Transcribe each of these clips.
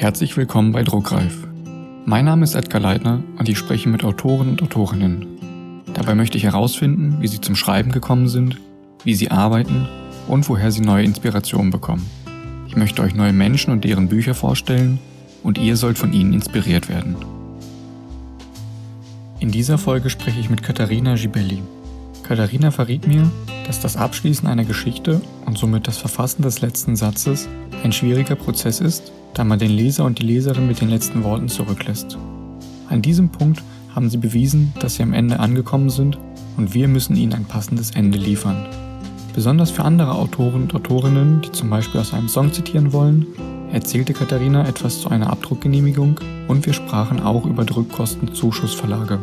Herzlich willkommen bei Druckreif. Mein Name ist Edgar Leitner und ich spreche mit Autoren und Autorinnen. Dabei möchte ich herausfinden, wie sie zum Schreiben gekommen sind, wie sie arbeiten und woher sie neue Inspirationen bekommen. Ich möchte euch neue Menschen und deren Bücher vorstellen und ihr sollt von ihnen inspiriert werden. In dieser Folge spreche ich mit Katharina Gibelli. Katharina verriet mir, dass das Abschließen einer Geschichte und somit das Verfassen des letzten Satzes ein schwieriger Prozess ist da man den Leser und die Leserin mit den letzten Worten zurücklässt. An diesem Punkt haben sie bewiesen, dass sie am Ende angekommen sind und wir müssen ihnen ein passendes Ende liefern. Besonders für andere Autoren und Autorinnen, die zum Beispiel aus einem Song zitieren wollen, erzählte Katharina etwas zu einer Abdruckgenehmigung und wir sprachen auch über Druckkostenzuschussverlage.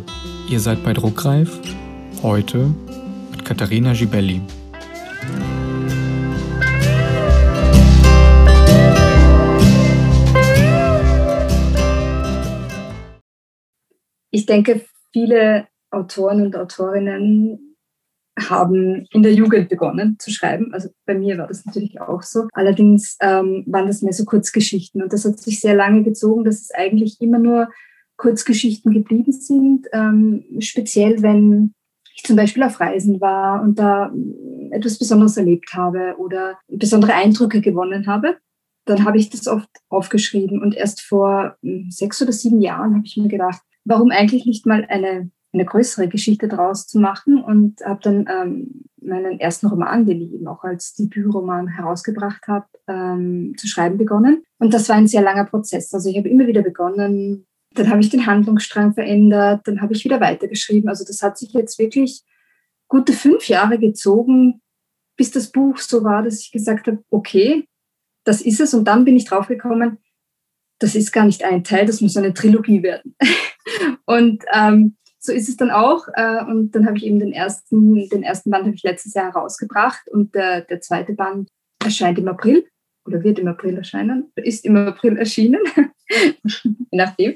Ihr seid bei Druckreif, heute Katharina Gibelli. ich denke, viele Autoren und Autorinnen haben in der Jugend begonnen zu schreiben. Also bei mir war das natürlich auch so. Allerdings ähm, waren das mehr so Kurzgeschichten und das hat sich sehr lange gezogen, dass es eigentlich immer nur Kurzgeschichten geblieben sind. Ähm, speziell wenn ich zum Beispiel auf Reisen war und da etwas Besonderes erlebt habe oder besondere Eindrücke gewonnen habe, dann habe ich das oft aufgeschrieben. Und erst vor hm, sechs oder sieben Jahren habe ich mir gedacht, warum eigentlich nicht mal eine, eine größere Geschichte daraus zu machen und habe dann ähm, meinen ersten Roman, den ich eben auch als Debütroman herausgebracht habe, ähm, zu schreiben begonnen. Und das war ein sehr langer Prozess. Also ich habe immer wieder begonnen, dann habe ich den Handlungsstrang verändert, dann habe ich wieder weitergeschrieben. Also das hat sich jetzt wirklich gute fünf Jahre gezogen, bis das Buch so war, dass ich gesagt habe, okay, das ist es. Und dann bin ich draufgekommen, das ist gar nicht ein Teil, das muss eine Trilogie werden. und ähm, so ist es dann auch. Äh, und dann habe ich eben den ersten, den ersten Band habe ich letztes Jahr herausgebracht und der, der zweite Band erscheint im April oder wird im April erscheinen, ist im April erschienen, je nachdem.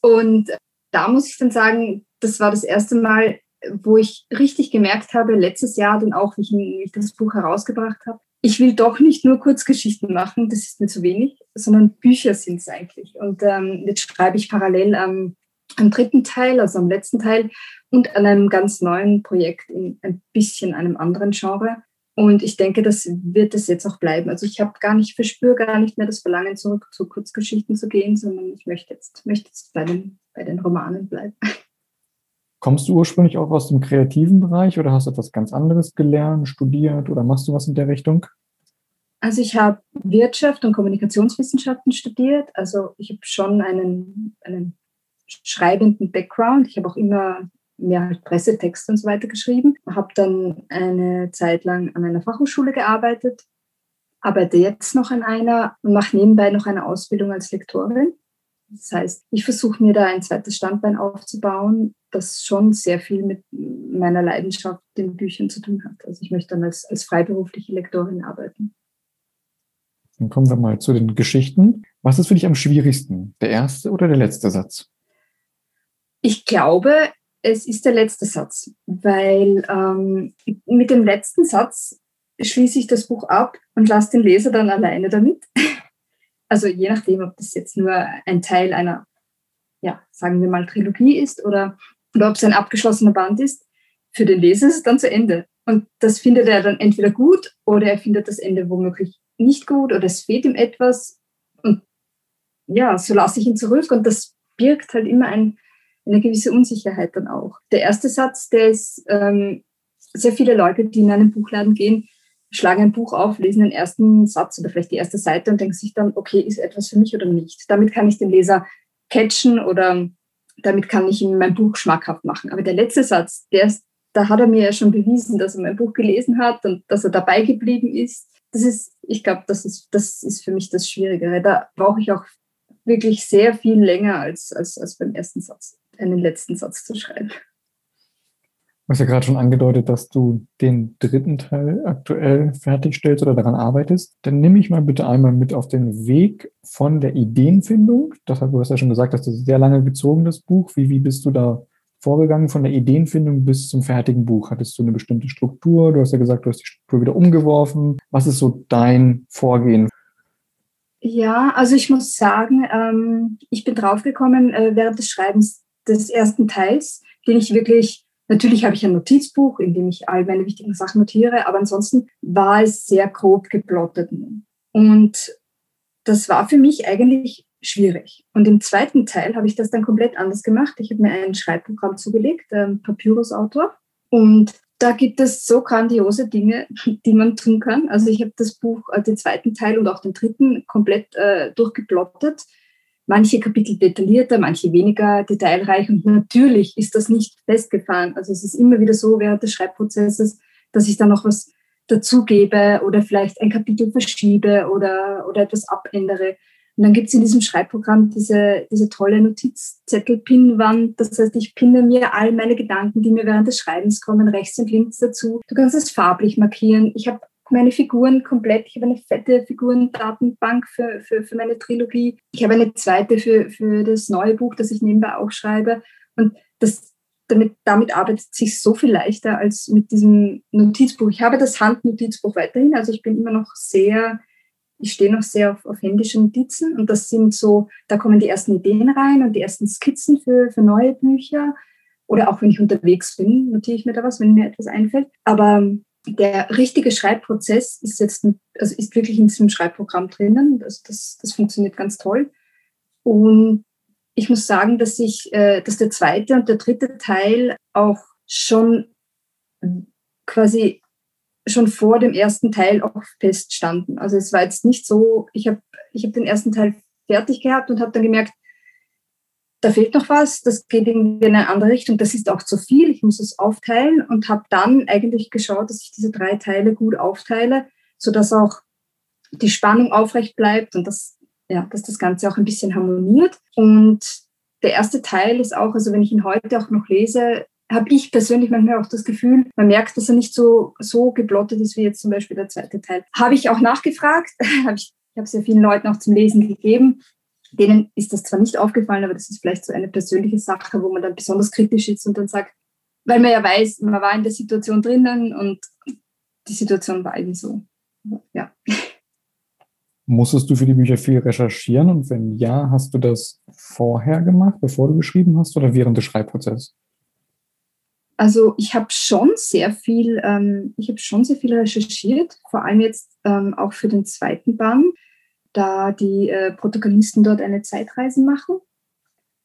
Und da muss ich dann sagen, das war das erste Mal, wo ich richtig gemerkt habe, letztes Jahr dann auch, wie ich, das Buch herausgebracht habe, ich will doch nicht nur Kurzgeschichten machen, das ist mir zu wenig, sondern Bücher sind es eigentlich. Und ähm, jetzt schreibe ich parallel am, am dritten Teil, also am letzten Teil und an einem ganz neuen Projekt in ein bisschen einem anderen Genre. Und ich denke, das wird es jetzt auch bleiben. Also ich habe gar nicht, verspüre gar nicht mehr das Verlangen, zurück zu Kurzgeschichten zu gehen, sondern ich möchte jetzt, möchte jetzt bei, den, bei den Romanen bleiben. Kommst du ursprünglich auch aus dem kreativen Bereich oder hast du etwas ganz anderes gelernt, studiert oder machst du was in der Richtung? Also ich habe Wirtschaft und Kommunikationswissenschaften studiert. Also ich habe schon einen, einen schreibenden Background. Ich habe auch immer mehr halt Pressetexte und so weiter geschrieben. Habe dann eine Zeit lang an einer Fachhochschule gearbeitet, arbeite jetzt noch an einer und mache nebenbei noch eine Ausbildung als Lektorin. Das heißt, ich versuche mir da ein zweites Standbein aufzubauen, das schon sehr viel mit meiner Leidenschaft den Büchern zu tun hat. Also ich möchte dann als, als freiberufliche Lektorin arbeiten. Dann kommen wir mal zu den Geschichten. Was ist für dich am schwierigsten? Der erste oder der letzte Satz? Ich glaube, es ist der letzte Satz, weil ähm, mit dem letzten Satz schließe ich das Buch ab und lasse den Leser dann alleine damit. Also je nachdem, ob das jetzt nur ein Teil einer, ja, sagen wir mal, Trilogie ist oder, oder ob es ein abgeschlossener Band ist, für den Leser ist es dann zu Ende. Und das findet er dann entweder gut oder er findet das Ende womöglich nicht gut oder es fehlt ihm etwas. Und ja, so lasse ich ihn zurück und das birgt halt immer ein, eine gewisse Unsicherheit dann auch. Der erste Satz, der ist, ähm, sehr viele Leute, die in einen Buchladen gehen, schlagen ein Buch auf, lesen den ersten Satz oder vielleicht die erste Seite und denken sich dann, okay, ist etwas für mich oder nicht. Damit kann ich den Leser catchen oder damit kann ich ihm mein Buch schmackhaft machen. Aber der letzte Satz, der ist, da hat er mir ja schon bewiesen, dass er mein Buch gelesen hat und dass er dabei geblieben ist. Das ist, ich glaube, das ist, das ist für mich das Schwierigere. Da brauche ich auch wirklich sehr viel länger als, als, als beim ersten Satz, einen letzten Satz zu schreiben. Du hast ja gerade schon angedeutet, dass du den dritten Teil aktuell fertigstellst oder daran arbeitest. Dann nimm mich mal bitte einmal mit auf den Weg von der Ideenfindung. Das hat, du hast ja schon gesagt, dass das sehr lange gezogen, das Buch. Wie, wie bist du da vorgegangen von der Ideenfindung bis zum fertigen Buch? Hattest du eine bestimmte Struktur? Du hast ja gesagt, du hast die Struktur wieder umgeworfen. Was ist so dein Vorgehen? Ja, also ich muss sagen, ähm, ich bin draufgekommen äh, während des Schreibens des ersten Teils, den ich wirklich, natürlich habe ich ein Notizbuch, in dem ich all meine wichtigen Sachen notiere, aber ansonsten war es sehr grob geplottet. Und das war für mich eigentlich schwierig. Und im zweiten Teil habe ich das dann komplett anders gemacht. Ich habe mir ein Schreibprogramm zugelegt, ähm, Papyrus Autor. Und da gibt es so grandiose Dinge, die man tun kann. Also ich habe das Buch, äh, den zweiten Teil und auch den dritten komplett äh, durchgeplottet. Manche Kapitel detaillierter, manche weniger detailreich. Und natürlich ist das nicht festgefahren. Also es ist immer wieder so während des Schreibprozesses, dass ich da noch was dazugebe oder vielleicht ein Kapitel verschiebe oder, oder etwas abändere. Und dann gibt es in diesem Schreibprogramm diese, diese tolle Notizzettel-Pinnwand. Das heißt, ich pinne mir all meine Gedanken, die mir während des Schreibens kommen, rechts und links dazu. Du kannst es farblich markieren. Ich habe meine Figuren komplett. Ich habe eine fette Figurendatenbank für, für, für meine Trilogie. Ich habe eine zweite für, für das neue Buch, das ich nebenbei auch schreibe. Und das, damit, damit arbeitet sich so viel leichter als mit diesem Notizbuch. Ich habe das Handnotizbuch weiterhin, also ich bin immer noch sehr ich stehe noch sehr auf, auf händische Notizen und das sind so, da kommen die ersten Ideen rein und die ersten Skizzen für, für neue Bücher. Oder auch wenn ich unterwegs bin, notiere ich mir da was, wenn mir etwas einfällt. Aber der richtige Schreibprozess ist jetzt, also ist wirklich in diesem Schreibprogramm drinnen. Das, das, das funktioniert ganz toll. Und ich muss sagen, dass ich, äh, dass der zweite und der dritte Teil auch schon quasi schon vor dem ersten Teil auch feststanden. Also es war jetzt nicht so, ich habe ich hab den ersten Teil fertig gehabt und habe dann gemerkt, da fehlt noch was, das geht irgendwie in eine andere Richtung, das ist auch zu viel, ich muss es aufteilen und habe dann eigentlich geschaut, dass ich diese drei Teile gut aufteile, sodass auch die Spannung aufrecht bleibt und dass, ja, dass das Ganze auch ein bisschen harmoniert. Und der erste Teil ist auch, also wenn ich ihn heute auch noch lese, habe ich persönlich manchmal auch das Gefühl, man merkt, dass er nicht so, so geplottet ist wie jetzt zum Beispiel der zweite Teil. Habe ich auch nachgefragt, habe ich, ich habe sehr vielen Leuten auch zum Lesen gegeben. Denen ist das zwar nicht aufgefallen, aber das ist vielleicht so eine persönliche Sache, wo man dann besonders kritisch ist und dann sagt, weil man ja weiß, man war in der Situation drinnen und die Situation war eben so. Ja. Musstest du für die Bücher viel recherchieren und wenn ja, hast du das vorher gemacht, bevor du geschrieben hast oder während des Schreibprozesses? Also ich habe schon sehr viel, ähm, ich habe schon sehr viel recherchiert, vor allem jetzt ähm, auch für den zweiten Band, da die äh, Protagonisten dort eine Zeitreise machen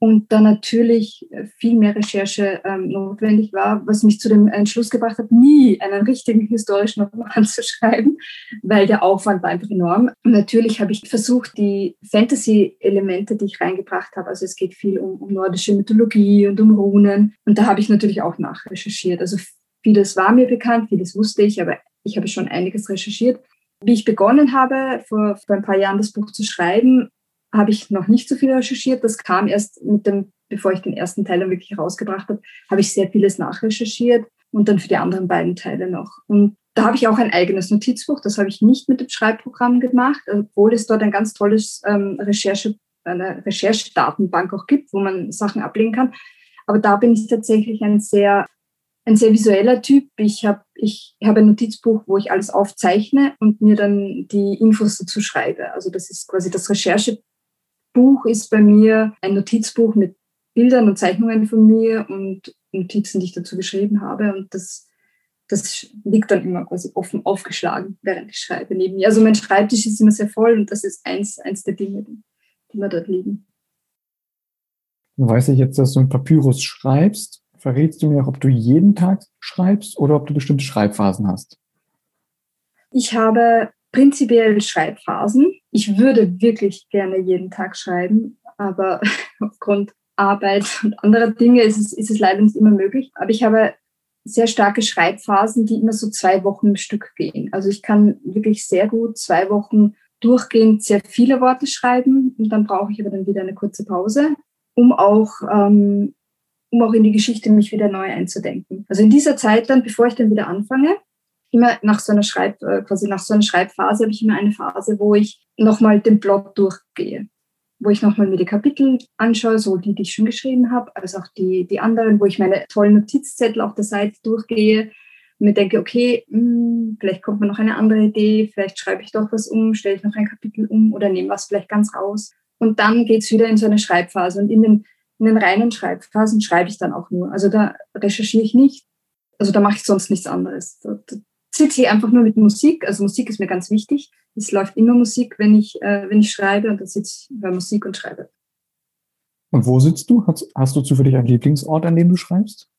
und da natürlich äh, viel mehr Recherche ähm, notwendig war, was mich zu dem Entschluss gebracht hat, nie einen richtigen historischen Roman zu schreiben, weil der Aufwand war einfach enorm. Natürlich habe ich versucht, die Fantasy-Elemente, die ich reingebracht habe, also es geht viel um, um nordische Mythologie und um Runen, und da habe ich natürlich auch nachrecherchiert. Also vieles war mir bekannt, vieles wusste ich, aber ich habe schon einiges recherchiert. Wie ich begonnen habe, vor, vor ein paar Jahren das Buch zu schreiben, habe ich noch nicht so viel recherchiert. Das kam erst mit dem, bevor ich den ersten Teil dann wirklich herausgebracht habe, habe ich sehr vieles nachrecherchiert und dann für die anderen beiden Teile noch. Und da habe ich auch ein eigenes Notizbuch. Das habe ich nicht mit dem Schreibprogramm gemacht, obwohl es dort ein ganz tolles ähm, Recherche, eine Recherchedatenbank auch gibt, wo man Sachen ablegen kann. Aber da bin ich tatsächlich ein sehr ein sehr visueller Typ. Ich habe ich hab ein Notizbuch, wo ich alles aufzeichne und mir dann die Infos dazu schreibe. Also das ist quasi das Recherche, Buch ist bei mir ein Notizbuch mit Bildern und Zeichnungen von mir und Notizen, die ich dazu geschrieben habe. Und das, das liegt dann immer quasi offen aufgeschlagen, während ich schreibe neben mir. Also mein Schreibtisch ist immer sehr voll und das ist eins, eins der Dinge, die mir dort liegen. Weiß ich jetzt, dass du ein Papyrus schreibst? Verrätst du mir auch, ob du jeden Tag schreibst oder ob du bestimmte Schreibphasen hast? Ich habe prinzipiell Schreibphasen. Ich würde wirklich gerne jeden Tag schreiben, aber aufgrund Arbeit und anderer Dinge ist es, ist es leider nicht immer möglich. Aber ich habe sehr starke Schreibphasen, die immer so zwei Wochen im Stück gehen. Also ich kann wirklich sehr gut zwei Wochen durchgehend sehr viele Worte schreiben und dann brauche ich aber dann wieder eine kurze Pause, um auch, ähm, um auch in die Geschichte mich wieder neu einzudenken. Also in dieser Zeit dann, bevor ich dann wieder anfange, immer nach so einer Schreib, äh, quasi nach so einer Schreibphase habe ich immer eine Phase, wo ich nochmal den Plot durchgehe, wo ich nochmal mir die Kapitel anschaue, so die, die ich schon geschrieben habe, als auch die, die anderen, wo ich meine tollen Notizzettel auf der Seite durchgehe und mir denke, okay, mh, hm, vielleicht kommt mir noch eine andere Idee, vielleicht schreibe ich doch was um, stelle ich noch ein Kapitel um oder nehme was vielleicht ganz raus. Und dann geht es wieder in so eine Schreibphase. Und in den, in den reinen Schreibphasen schreibe ich dann auch nur. Also da recherchiere ich nicht. Also da mache ich sonst nichts anderes. Da, da sitze ich einfach nur mit Musik. Also Musik ist mir ganz wichtig. Es läuft immer Musik, wenn ich, äh, wenn ich schreibe und dann sitze ich bei Musik und schreibe. Und wo sitzt du? Hast, hast du zufällig einen Lieblingsort, an dem du schreibst?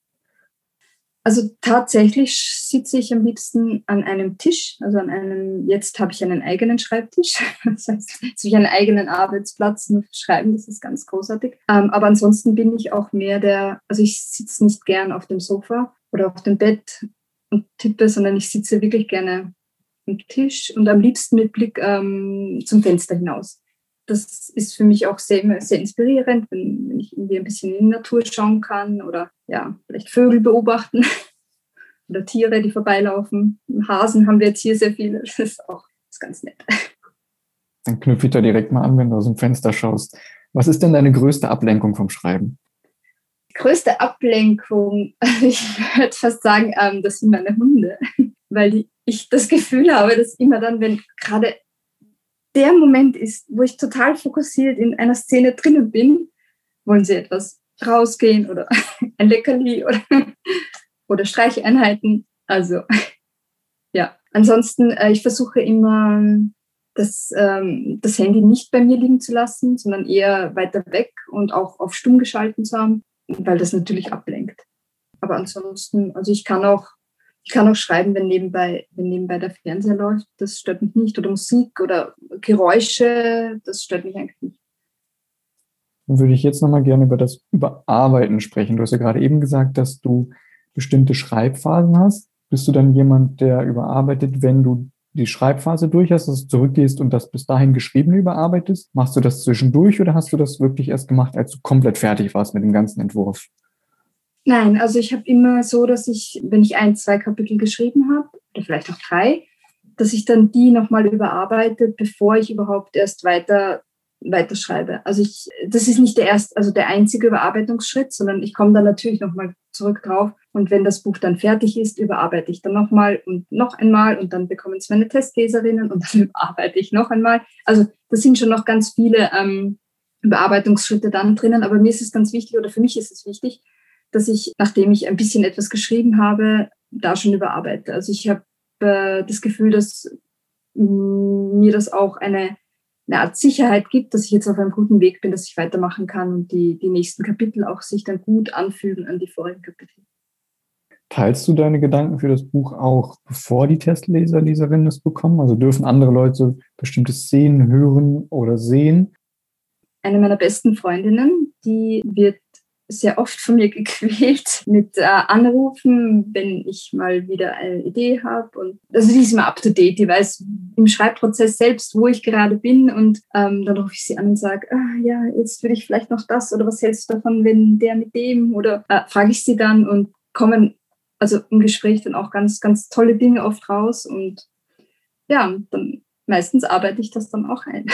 Also tatsächlich sitze ich am liebsten an einem Tisch, also an einem, jetzt habe ich einen eigenen Schreibtisch, das heißt, jetzt habe ich einen eigenen Arbeitsplatz nur für Schreiben, das ist ganz großartig. Ähm, aber ansonsten bin ich auch mehr der, also ich sitze nicht gern auf dem Sofa oder auf dem Bett und tippe, sondern ich sitze wirklich gerne am Tisch und am liebsten mit Blick ähm, zum Fenster hinaus das ist für mich auch sehr, sehr inspirierend, wenn, wenn, ich irgendwie ein bisschen in die Natur schauen kann oder ja, vielleicht Vögel beobachten oder Tiere, die vorbeilaufen. Hasen haben wir jetzt hier sehr viele. Das ist auch das ist ganz nett. Dann knüpfe ich da direkt mal an, wenn du aus dem Fenster schaust. Was ist denn deine größte Ablenkung vom Schreiben? Die größte Ablenkung, ich würde fast sagen, ähm, das sind meine Hunde, weil ich das Gefühl habe, dass immer dann, wenn gerade der Moment ist, wo ich total fokussiert in einer Szene drinnen bin, wollen sie etwas rausgehen oder ein Leckerli oder, oder Streicheinheiten. Also ja, ansonsten, äh, ich versuche immer das, ähm, das Handy nicht bei mir liegen zu lassen, sondern eher weiter weg und auch auf stumm geschalten zu haben, weil das natürlich ablenkt. Aber ansonsten, also ich kann auch ich kann auch schreiben, wenn nebenbei, wenn nebenbei der Fernseher läuft, das stört mich nicht. Oder Musik oder Geräusche, das stört mich eigentlich nicht. Würde ich jetzt nochmal gerne über das Überarbeiten sprechen. Du hast ja gerade eben gesagt, dass du bestimmte Schreibphasen hast. Bist du dann jemand, der überarbeitet, wenn du die Schreibphase durch hast, dass du zurückgehst und das bis dahin Geschriebene überarbeitest? Machst du das zwischendurch oder hast du das wirklich erst gemacht, als du komplett fertig warst mit dem ganzen Entwurf? Nein, also ich habe immer so, dass ich, wenn ich ein, zwei Kapitel geschrieben habe, oder vielleicht auch drei, dass ich dann die nochmal überarbeite, bevor ich überhaupt erst weiter weiterschreibe. Also ich, das ist nicht der erste, also der einzige Überarbeitungsschritt, sondern ich komme dann natürlich nochmal zurück drauf. Und wenn das Buch dann fertig ist, überarbeite ich dann nochmal und noch einmal und dann bekommen es meine Testleserinnen und dann überarbeite ich noch einmal. Also das sind schon noch ganz viele ähm, Überarbeitungsschritte dann drinnen, aber mir ist es ganz wichtig oder für mich ist es wichtig, dass ich, nachdem ich ein bisschen etwas geschrieben habe, da schon überarbeite. Also ich habe äh, das Gefühl, dass mm, mir das auch eine, eine Art Sicherheit gibt, dass ich jetzt auf einem guten Weg bin, dass ich weitermachen kann und die, die nächsten Kapitel auch sich dann gut anfügen an die vorigen Kapitel. Teilst du deine Gedanken für das Buch auch, bevor die Testleser, Leserinnen es bekommen? Also dürfen andere Leute bestimmte Szenen hören oder sehen? Eine meiner besten Freundinnen, die wird sehr oft von mir gequält mit äh, Anrufen, wenn ich mal wieder eine Idee habe. Und also die ist immer up to date, die weiß im Schreibprozess selbst, wo ich gerade bin. Und ähm, dann rufe ich sie an und sage, ah, ja, jetzt würde ich vielleicht noch das oder was hältst du davon, wenn der mit dem? Oder äh, frage ich sie dann und kommen also im Gespräch dann auch ganz, ganz tolle Dinge oft raus. Und ja, dann meistens arbeite ich das dann auch ein.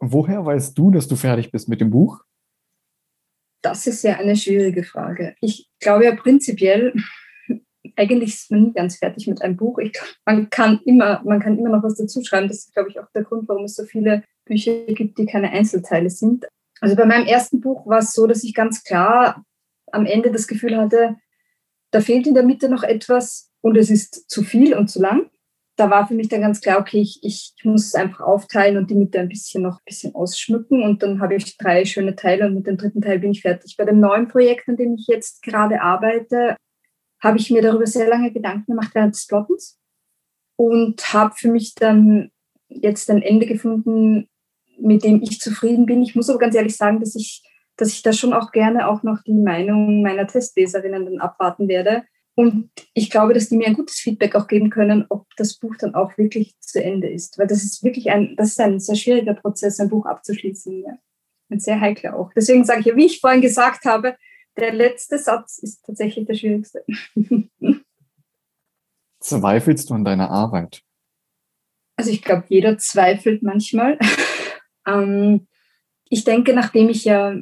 Woher weißt du, dass du fertig bist mit dem Buch? Das ist ja eine schwierige Frage. Ich glaube ja prinzipiell, eigentlich ist man nie ganz fertig mit einem Buch. Ich, man, kann immer, man kann immer noch was dazu schreiben. Das ist, glaube ich, auch der Grund, warum es so viele Bücher gibt, die keine Einzelteile sind. Also bei meinem ersten Buch war es so, dass ich ganz klar am Ende das Gefühl hatte, da fehlt in der Mitte noch etwas und es ist zu viel und zu lang da war für mich dann ganz klar, okay, ich, ich muss es einfach aufteilen und die Mitte ein bisschen noch ein bisschen ausschmücken. Und dann habe ich drei schöne Teile und mit dem dritten Teil bin ich fertig. Bei dem neuen Projekt, an dem ich jetzt gerade arbeite, habe ich mir darüber sehr lange Gedanken gemacht während des Plottens und habe für mich dann jetzt ein Ende gefunden, mit dem ich zufrieden bin. Ich muss aber ganz ehrlich sagen, dass ich, dass ich da schon auch gerne auch noch die Meinung meiner Testleserinnen dann abwarten werde, und ich glaube, dass die mir ein gutes Feedback auch geben können, ob das Buch dann auch wirklich zu Ende ist. Weil das ist wirklich ein, das ist ein sehr schwieriger Prozess, ein Buch abzuschließen. Ja. Ein sehr heikler auch. Deswegen sage ich ja, wie ich vorhin gesagt habe, der letzte Satz ist tatsächlich der schwierigste. Zweifelst du an deiner Arbeit? Also ich glaube, jeder zweifelt manchmal. ähm, ich denke, nachdem ich ja,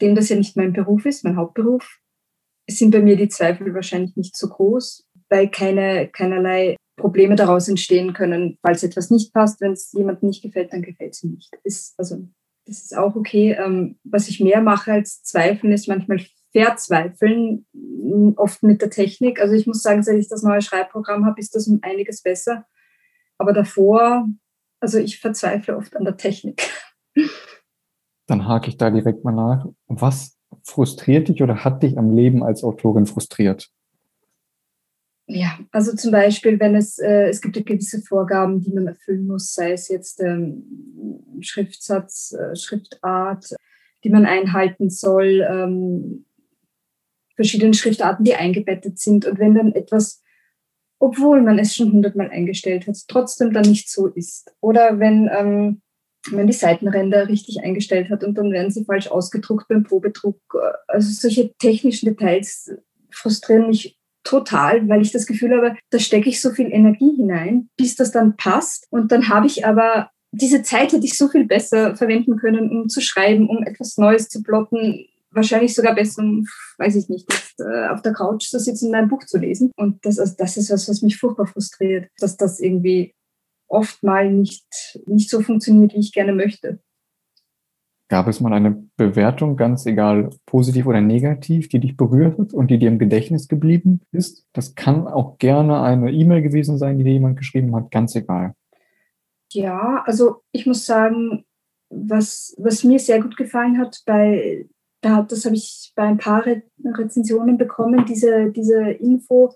dem das ja nicht mein Beruf ist, mein Hauptberuf, sind bei mir die Zweifel wahrscheinlich nicht so groß, weil keine, keinerlei Probleme daraus entstehen können, falls etwas nicht passt. Wenn es jemandem nicht gefällt, dann gefällt es ihm nicht. Ist, also, das ist auch okay. Ähm, was ich mehr mache als Zweifeln, ist manchmal verzweifeln, oft mit der Technik. Also ich muss sagen, seit ich das neue Schreibprogramm habe, ist das um einiges besser. Aber davor, also ich verzweifle oft an der Technik. Dann hake ich da direkt mal nach. Was frustriert dich oder hat dich am Leben als Autorin frustriert? Ja, also zum Beispiel, wenn es, äh, es gibt ja gewisse Vorgaben, die man erfüllen muss, sei es jetzt ähm, Schriftsatz, äh, Schriftart, die man einhalten soll, ähm, verschiedene Schriftarten, die eingebettet sind. Und wenn dann etwas, obwohl man es schon hundertmal eingestellt hat, trotzdem dann nicht so ist. Oder wenn ähm, man die Seitenränder richtig eingestellt hat und dann werden sie falsch ausgedruckt beim Probedruck. Also solche technischen Details frustrieren mich total, weil ich das Gefühl habe, da stecke ich so viel Energie hinein, bis das dann passt. Und dann habe ich aber diese Zeit hätte ich so viel besser verwenden können, um zu schreiben, um etwas Neues zu plotten. Wahrscheinlich sogar besser, weiß ich nicht, jetzt, äh, auf der Couch zu sitzen und ein Buch zu lesen. Und das, also das ist was, was mich furchtbar frustriert, dass das irgendwie oft mal nicht, nicht so funktioniert, wie ich gerne möchte. Gab es mal eine Bewertung, ganz egal positiv oder negativ, die dich berührt hat und die dir im Gedächtnis geblieben ist? Das kann auch gerne eine E-Mail gewesen sein, die dir jemand geschrieben hat, ganz egal. Ja, also ich muss sagen, was, was mir sehr gut gefallen hat, bei, da, das habe ich bei ein paar Re Rezensionen bekommen, diese, diese Info,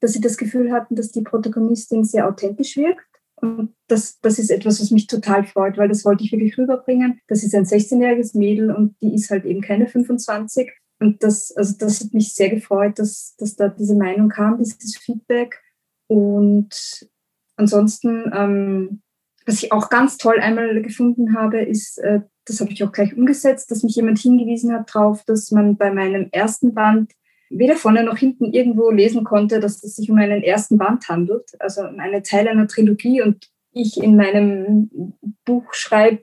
dass sie das Gefühl hatten, dass die Protagonistin sehr authentisch wirkt und das, das ist etwas, was mich total freut, weil das wollte ich wirklich rüberbringen. Das ist ein 16-jähriges Mädel und die ist halt eben keine 25. Und das, also das hat mich sehr gefreut, dass, dass da diese Meinung kam, dieses Feedback. Und ansonsten, ähm, was ich auch ganz toll einmal gefunden habe, ist, äh, das habe ich auch gleich umgesetzt, dass mich jemand hingewiesen hat darauf, dass man bei meinem ersten Band weder vorne noch hinten irgendwo lesen konnte, dass es sich um einen ersten Band handelt, also um eine Teil einer Trilogie und ich in meinem Buch schreibe,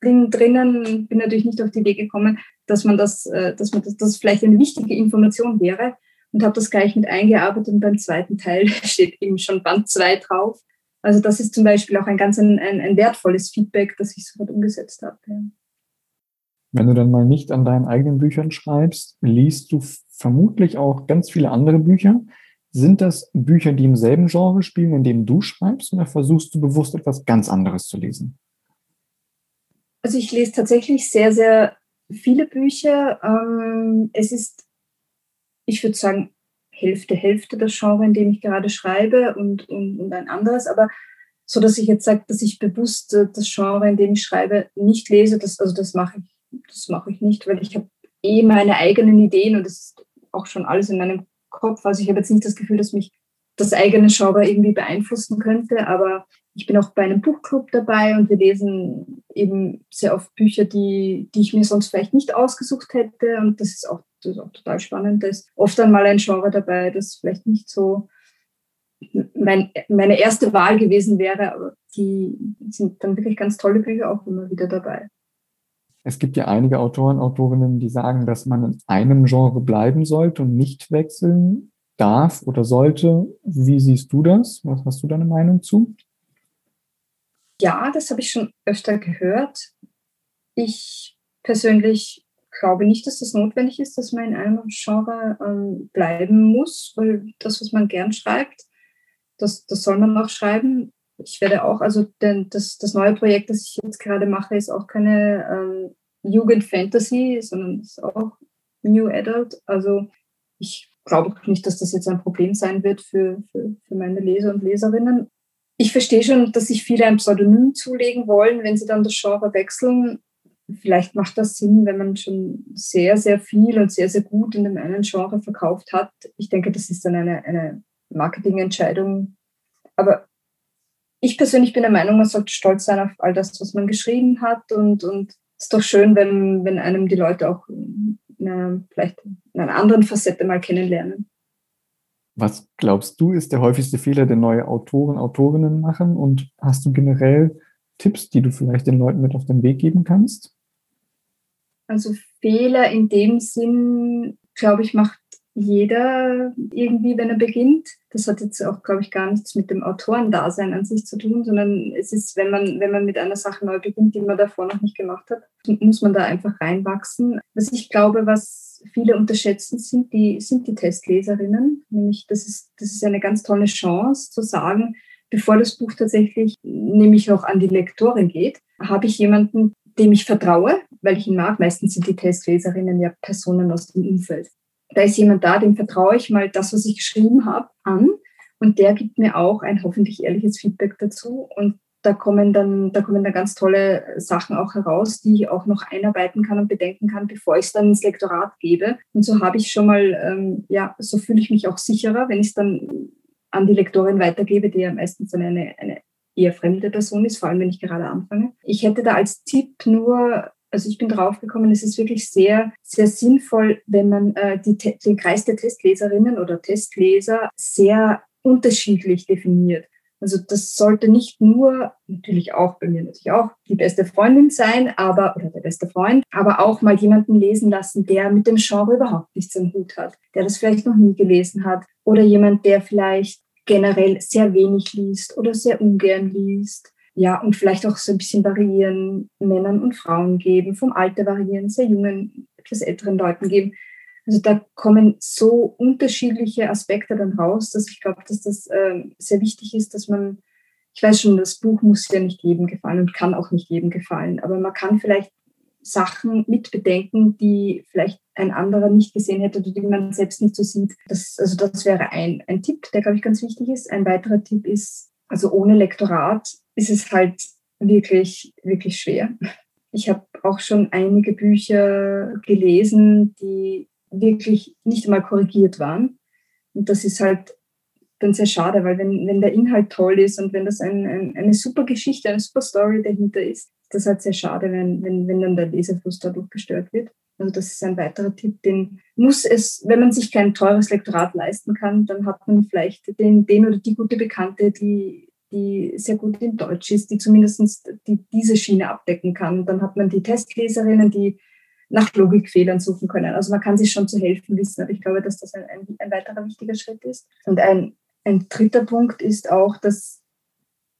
drin, drinnen bin natürlich nicht auf die Idee gekommen, dass man das, äh, dass man das, das vielleicht eine wichtige Information wäre und habe das gleich mit eingearbeitet und beim zweiten Teil steht eben schon Band 2 drauf. Also das ist zum Beispiel auch ein ganz ein, ein, ein wertvolles Feedback, das ich sofort umgesetzt habe. Wenn du dann mal nicht an deinen eigenen Büchern schreibst, liest du vermutlich auch ganz viele andere Bücher. Sind das Bücher, die im selben Genre spielen, in dem du schreibst, oder versuchst du bewusst etwas ganz anderes zu lesen? Also ich lese tatsächlich sehr, sehr viele Bücher. Ähm, es ist, ich würde sagen, Hälfte, Hälfte das Genre, in dem ich gerade schreibe und, und, und ein anderes. Aber so, dass ich jetzt sage, dass ich bewusst äh, das Genre, in dem ich schreibe, nicht lese, das, also das mache ich das mache ich nicht, weil ich habe eh meine eigenen Ideen und das ist auch schon alles in meinem Kopf. Also ich habe jetzt nicht das Gefühl, dass mich das eigene Genre irgendwie beeinflussen könnte, aber ich bin auch bei einem Buchclub dabei und wir lesen eben sehr oft Bücher, die, die ich mir sonst vielleicht nicht ausgesucht hätte und das ist auch, das ist auch total spannend. Da ist oft einmal ein Genre dabei, das vielleicht nicht so mein, meine erste Wahl gewesen wäre, aber die sind dann wirklich ganz tolle Bücher auch immer wieder dabei. Es gibt ja einige Autoren, Autorinnen, die sagen, dass man in einem Genre bleiben sollte und nicht wechseln darf oder sollte. Wie siehst du das? Was hast du deine Meinung zu? Ja, das habe ich schon öfter gehört. Ich persönlich glaube nicht, dass das notwendig ist, dass man in einem Genre ähm, bleiben muss, weil das, was man gern schreibt, das, das soll man auch schreiben ich werde auch, also denn das, das neue Projekt, das ich jetzt gerade mache, ist auch keine ähm, Jugend-Fantasy, sondern ist auch New Adult. Also ich glaube nicht, dass das jetzt ein Problem sein wird für, für, für meine Leser und Leserinnen. Ich verstehe schon, dass sich viele ein Pseudonym zulegen wollen, wenn sie dann das Genre wechseln. Vielleicht macht das Sinn, wenn man schon sehr, sehr viel und sehr, sehr gut in dem einen Genre verkauft hat. Ich denke, das ist dann eine, eine Marketingentscheidung. Aber ich persönlich bin der Meinung, man sollte stolz sein auf all das, was man geschrieben hat. Und, und es ist doch schön, wenn, wenn einem die Leute auch in einer, vielleicht in einer anderen Facette mal kennenlernen. Was glaubst du, ist der häufigste Fehler, den neue Autoren, Autorinnen machen? Und hast du generell Tipps, die du vielleicht den Leuten mit auf den Weg geben kannst? Also Fehler in dem Sinn, glaube ich, macht jeder irgendwie, wenn er beginnt. Das hat jetzt auch, glaube ich, gar nichts mit dem Autorendasein an sich zu tun, sondern es ist, wenn man, wenn man mit einer Sache neu beginnt, die man davor noch nicht gemacht hat, muss man da einfach reinwachsen. Was ich glaube, was viele unterschätzen, sind die, sind die Testleserinnen. Nämlich, das ist, das ist eine ganz tolle Chance zu sagen, bevor das Buch tatsächlich nämlich auch an die Lektorin geht, habe ich jemanden, dem ich vertraue, weil ich ihn mag. Meistens sind die Testleserinnen ja Personen aus dem Umfeld da ist jemand da, dem vertraue ich mal das, was ich geschrieben habe, an. Und der gibt mir auch ein hoffentlich ehrliches Feedback dazu. Und da kommen dann, da kommen dann ganz tolle Sachen auch heraus, die ich auch noch einarbeiten kann und bedenken kann, bevor ich es dann ins Lektorat gebe. Und so habe ich schon mal, ähm, ja, so fühle ich mich auch sicherer, wenn ich es dann an die Lektorin weitergebe, die ja meistens dann eine, eine eher fremde Person ist, vor allem wenn ich gerade anfange. Ich hätte da als Tipp nur also ich bin draufgekommen, es ist wirklich sehr, sehr sinnvoll, wenn man äh, die, den Kreis der Testleserinnen oder Testleser sehr unterschiedlich definiert. Also das sollte nicht nur, natürlich auch bei mir natürlich auch, die beste Freundin sein, aber, oder der beste Freund, aber auch mal jemanden lesen lassen, der mit dem Genre überhaupt nichts am Hut hat, der das vielleicht noch nie gelesen hat. Oder jemand, der vielleicht generell sehr wenig liest oder sehr ungern liest ja, und vielleicht auch so ein bisschen variieren, Männern und Frauen geben, vom Alter variieren, sehr jungen, etwas älteren Leuten geben. Also da kommen so unterschiedliche Aspekte dann raus, dass ich glaube, dass das äh, sehr wichtig ist, dass man, ich weiß schon, das Buch muss ja nicht jedem gefallen und kann auch nicht jedem gefallen, aber man kann vielleicht Sachen mitbedenken, die vielleicht ein anderer nicht gesehen hätte oder die man selbst nicht so sieht. Das, also das wäre ein, ein Tipp, der, glaube ich, ganz wichtig ist. Ein weiterer Tipp ist, also ohne Lektorat ist es halt wirklich, wirklich schwer. Ich habe auch schon einige Bücher gelesen, die wirklich nicht einmal korrigiert waren. Und das ist halt dann sehr schade, weil wenn, wenn der Inhalt toll ist und wenn das ein, ein, eine super Geschichte, eine super Story dahinter ist, ist das halt sehr schade, wenn, wenn, wenn dann der Lesefluss dadurch gestört wird. Also das ist ein weiterer Tipp, den muss es, wenn man sich kein teures Lektorat leisten kann, dann hat man vielleicht den, den oder die gute Bekannte, die die sehr gut in Deutsch ist, die zumindest die, diese Schiene abdecken kann. Dann hat man die Testleserinnen, die nach Logikfehlern suchen können. Also man kann sich schon zu helfen wissen, aber ich glaube, dass das ein, ein, ein weiterer wichtiger Schritt ist. Und ein, ein dritter Punkt ist auch, dass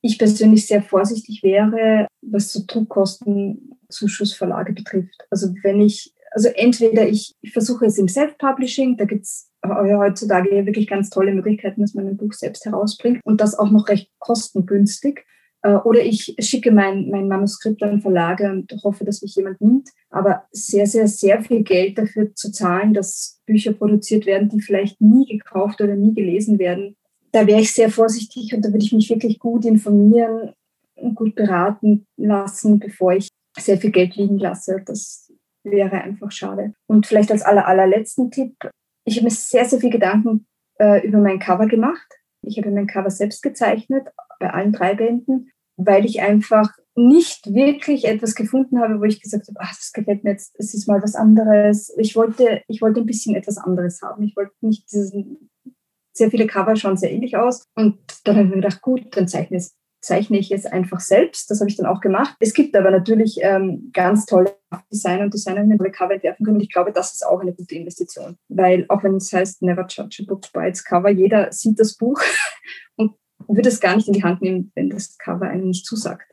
ich persönlich sehr vorsichtig wäre, was so Druckkostenzuschussverlage betrifft. Also wenn ich, also entweder ich, ich versuche es im Self-Publishing, da gibt es heutzutage wirklich ganz tolle Möglichkeiten, dass man ein Buch selbst herausbringt und das auch noch recht kostengünstig. Äh, oder ich schicke mein, mein Manuskript an Verlage und hoffe, dass mich jemand nimmt. Aber sehr, sehr, sehr viel Geld dafür zu zahlen, dass Bücher produziert werden, die vielleicht nie gekauft oder nie gelesen werden, da wäre ich sehr vorsichtig und da würde ich mich wirklich gut informieren und gut beraten lassen, bevor ich sehr viel Geld liegen lasse. Das wäre einfach schade. Und vielleicht als aller, allerletzten Tipp, ich habe mir sehr, sehr viel Gedanken äh, über mein Cover gemacht. Ich habe mein Cover selbst gezeichnet, bei allen drei Bänden, weil ich einfach nicht wirklich etwas gefunden habe, wo ich gesagt habe, ach, das gefällt mir jetzt, es ist mal was anderes. Ich wollte, ich wollte ein bisschen etwas anderes haben. Ich wollte nicht diesen, sehr viele Cover schauen sehr ähnlich aus. Und dann habe ich mir gedacht, gut, dann zeichne ich es zeichne ich es einfach selbst. Das habe ich dann auch gemacht. Es gibt aber natürlich ähm, ganz tolle Designer und Designerinnen, die Cover entwerfen können. Und ich glaube, das ist auch eine gute Investition. Weil auch wenn es heißt, never judge a book by its cover, jeder sieht das Buch und würde es gar nicht in die Hand nehmen, wenn das Cover einem nicht zusagt.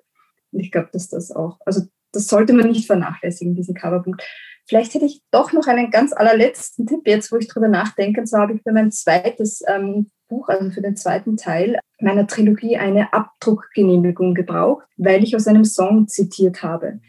Und ich glaube, dass das auch, also das sollte man nicht vernachlässigen, diesen Coverpunkt. Vielleicht hätte ich doch noch einen ganz allerletzten Tipp jetzt, wo ich drüber nachdenke. Und zwar habe ich für mein zweites ähm, Buch, also für den zweiten Teil meiner Trilogie, eine Abdruckgenehmigung gebraucht, weil ich aus einem Song zitiert habe.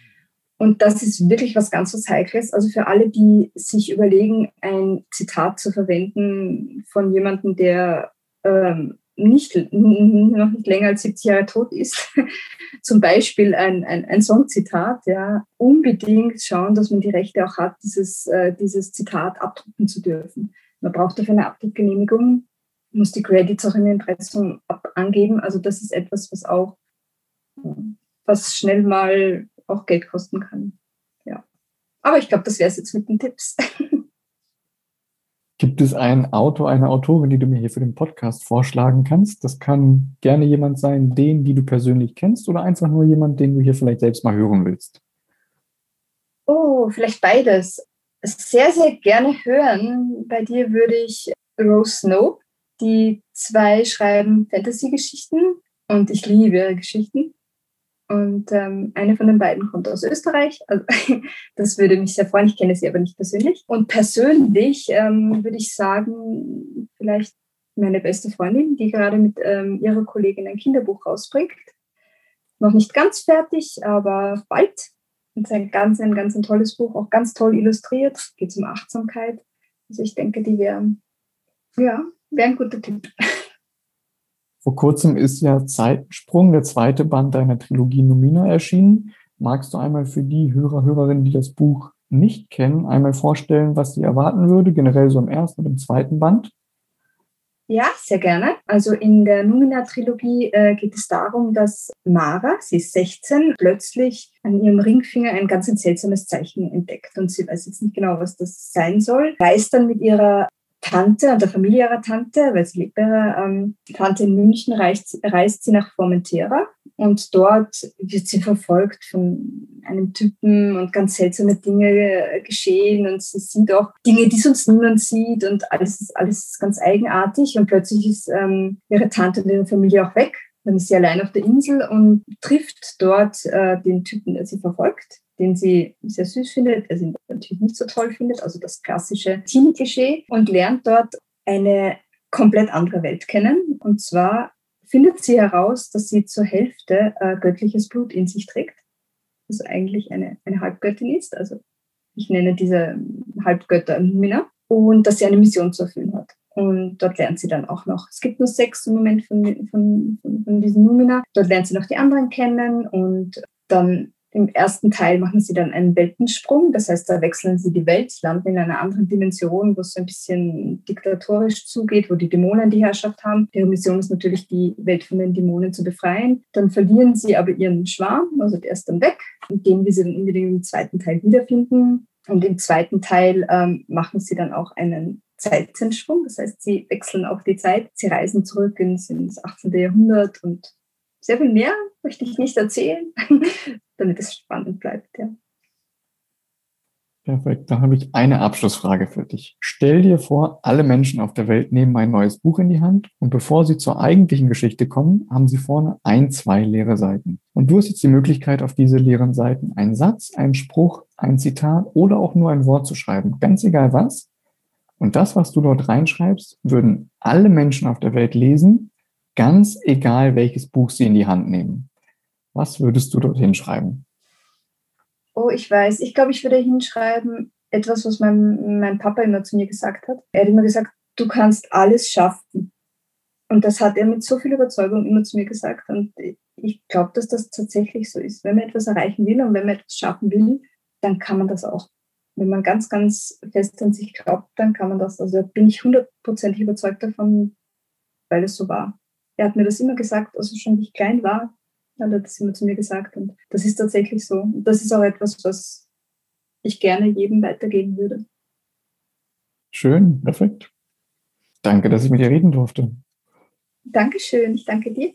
Und das ist wirklich was ganz was Heikles. Also für alle, die sich überlegen, ein Zitat zu verwenden von jemandem, der ähm, nicht, noch nicht länger als 70 Jahre tot ist, zum Beispiel ein, ein, ein Songzitat, ja, unbedingt schauen, dass man die Rechte auch hat, dieses, äh, dieses Zitat abdrucken zu dürfen. Man braucht dafür eine Abdruckgenehmigung muss die Credits auch in der Impressum angeben. Also das ist etwas, was auch, was schnell mal auch Geld kosten kann. Ja. Aber ich glaube, das wäre es jetzt mit den Tipps. Gibt es einen Autor, eine Autorin, die du mir hier für den Podcast vorschlagen kannst? Das kann gerne jemand sein, den, die du persönlich kennst, oder einfach nur jemand, den du hier vielleicht selbst mal hören willst. Oh, vielleicht beides. sehr, sehr gerne hören. Bei dir würde ich Rose Snow. Die zwei schreiben Fantasy-Geschichten und ich liebe ihre Geschichten. Und ähm, eine von den beiden kommt aus Österreich. Also, das würde mich sehr freuen. Ich kenne sie aber nicht persönlich. Und persönlich ähm, würde ich sagen, vielleicht meine beste Freundin, die gerade mit ähm, ihrer Kollegin ein Kinderbuch rausbringt. Noch nicht ganz fertig, aber bald. Und es ist ein ganz, ein ganz ein tolles Buch, auch ganz toll illustriert. Geht um Achtsamkeit. Also ich denke, die wäre, ja, wäre ein guter Tipp. Vor kurzem ist ja Zeitsprung, der zweite Band deiner Trilogie Nomina erschienen. Magst du einmal für die Hörer, Hörerinnen, die das Buch nicht kennen, einmal vorstellen, was sie erwarten würde, generell so im ersten und im zweiten Band? Ja, sehr gerne. Also in der Numina-Trilogie äh, geht es darum, dass Mara, sie ist 16, plötzlich an ihrem Ringfinger ein ganz ein seltsames Zeichen entdeckt und sie weiß jetzt nicht genau, was das sein soll, reist dann mit ihrer Tante und der Familie ihrer Tante, weil sie lebt bei ihrer ähm, Tante in München, reist, reist sie nach Formentera. Und dort wird sie verfolgt von einem Typen und ganz seltsame Dinge äh, geschehen. Und sie sieht auch Dinge, die sonst niemand sieht. Und alles ist, alles ganz eigenartig. Und plötzlich ist ähm, ihre Tante und ihre Familie auch weg. Dann ist sie allein auf der Insel und trifft dort äh, den Typen, der sie verfolgt den sie sehr süß findet, er sie natürlich nicht so toll findet, also das klassische Teenie-Klischee, und lernt dort eine komplett andere Welt kennen. Und zwar findet sie heraus, dass sie zur Hälfte äh, göttliches Blut in sich trägt, also eigentlich eine, eine Halbgöttin ist, also ich nenne diese Halbgötter Lumina, und dass sie eine Mission zu erfüllen hat. Und dort lernt sie dann auch noch, es gibt nur sechs im Moment von, von, von, diesen Numina. Dort lernt sie noch die anderen kennen und dann im ersten Teil machen sie dann einen Weltensprung, das heißt, da wechseln sie die Welt, landen in einer anderen Dimension, wo es so ein bisschen diktatorisch zugeht, wo die Dämonen die Herrschaft haben. Ihre Mission ist natürlich, die Welt von den Dämonen zu befreien. Dann verlieren sie aber ihren Schwarm, also der ist dann weg, und den wir sie dann unbedingt im zweiten Teil wiederfinden. Und im zweiten Teil ähm, machen sie dann auch einen Zeitensprung, das heißt, sie wechseln auch die Zeit, sie reisen zurück ins, ins 18. Jahrhundert und sehr viel mehr möchte ich nicht erzählen, damit es spannend bleibt. Ja. Perfekt. Dann habe ich eine Abschlussfrage für dich. Stell dir vor, alle Menschen auf der Welt nehmen ein neues Buch in die Hand und bevor sie zur eigentlichen Geschichte kommen, haben sie vorne ein, zwei leere Seiten. Und du hast jetzt die Möglichkeit, auf diese leeren Seiten einen Satz, einen Spruch, ein Zitat oder auch nur ein Wort zu schreiben. Ganz egal was. Und das, was du dort reinschreibst, würden alle Menschen auf der Welt lesen ganz egal, welches Buch Sie in die Hand nehmen. Was würdest du dort hinschreiben? Oh, ich weiß. Ich glaube, ich würde hinschreiben etwas, was mein, mein Papa immer zu mir gesagt hat. Er hat immer gesagt, du kannst alles schaffen. Und das hat er mit so viel Überzeugung immer zu mir gesagt. Und ich glaube, dass das tatsächlich so ist. Wenn man etwas erreichen will und wenn man etwas schaffen will, dann kann man das auch. Wenn man ganz, ganz fest an sich glaubt, dann kann man das. Also da bin ich hundertprozentig überzeugt davon, weil es so war er hat mir das immer gesagt, also schon wie ich klein war, hat er das immer zu mir gesagt. Und das ist tatsächlich so. Und das ist auch etwas, was ich gerne jedem weitergeben würde. Schön, perfekt. Danke, dass ich mit dir reden durfte. Dankeschön, ich danke dir.